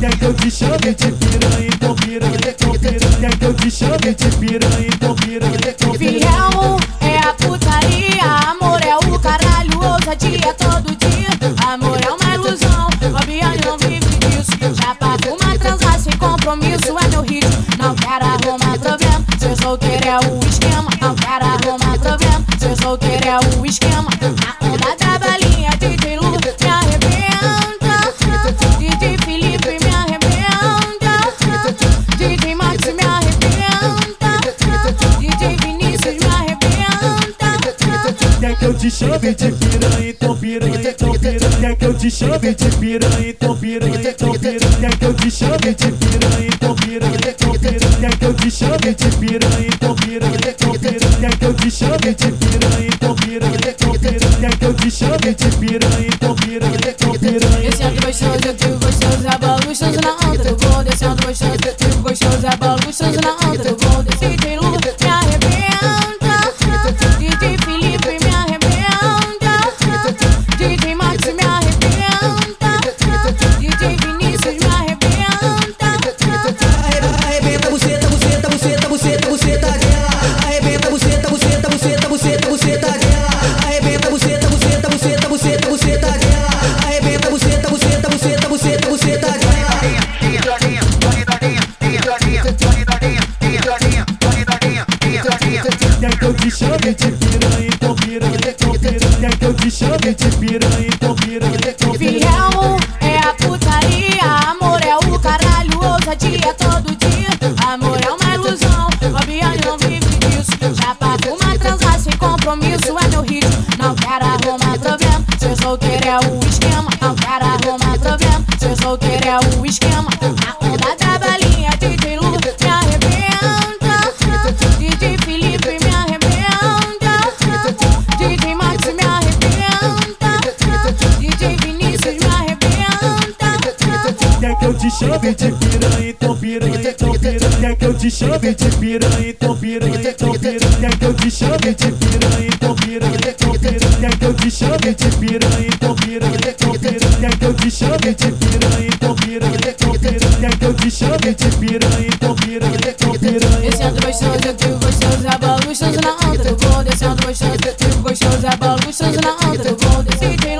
Quer que eu te chame de piranha, então piranha, então piranha. Quer que eu te chame de piranha, então piranha, então piranha. Fiel é a putaria, amor é o caralho, ousadia todo dia. Amor é uma ilusão, Fabiane não vive disso. Já pago uma transa sem compromisso, é meu ritmo. Não quero arrumar problema, ser solteiro é o é o esquema. A da balinha, me arrebenta. DJ Felipe me arrebenta. DJ Max me arrebenta. DJ Vinícius me arrebenta. Quer que eu te chame de piranha, então piranha, então piranha. Quer que eu te de que eu te chame de piranha, então piranha, então piranha. Quer que eu te de então então que eu te chame de piranha. Que eu te chame de piranha, então piranha, então piranha. Descendo gostoso, eu fico gostoso, é bolo gostoso na onda do gol. Descendo gostoso, eu fico gostoso, é bolo gostoso na onda do gol. DJ que eu te chame de piranha, então piranha, então piranha. Que eu te chame de piranha, então piranha, então piranha. Fiel é a putaria, amor é o caralho, ousadia todo dia. Amor é uma ilusão, Fabiane não vive disso. Já pago uma transa sem compromisso, é meu ritmo. Não quero arrumar problema, ser solteiro é o esquema. Não quero arrumar problema, ser solteiro é o esquema. Chame de piranha, então piranha, então piranha. Quer que eu te chame de piranha, então piranha, então piranha. Quer que eu te chame de piranha, então piranha, então piranha. Quer que eu te chame de piranha, então piranha, então piranha. Quer que eu te chame de piranha, então piranha, então piranha. Quer que eu te chame de piranha, então piranha, então piranha. Descendo gostoso, eu fico gostoso, é bolo gostoso na onda do gol. Descendo gostoso, eu fico gostoso, é bolo gostoso na onda do gol. Lu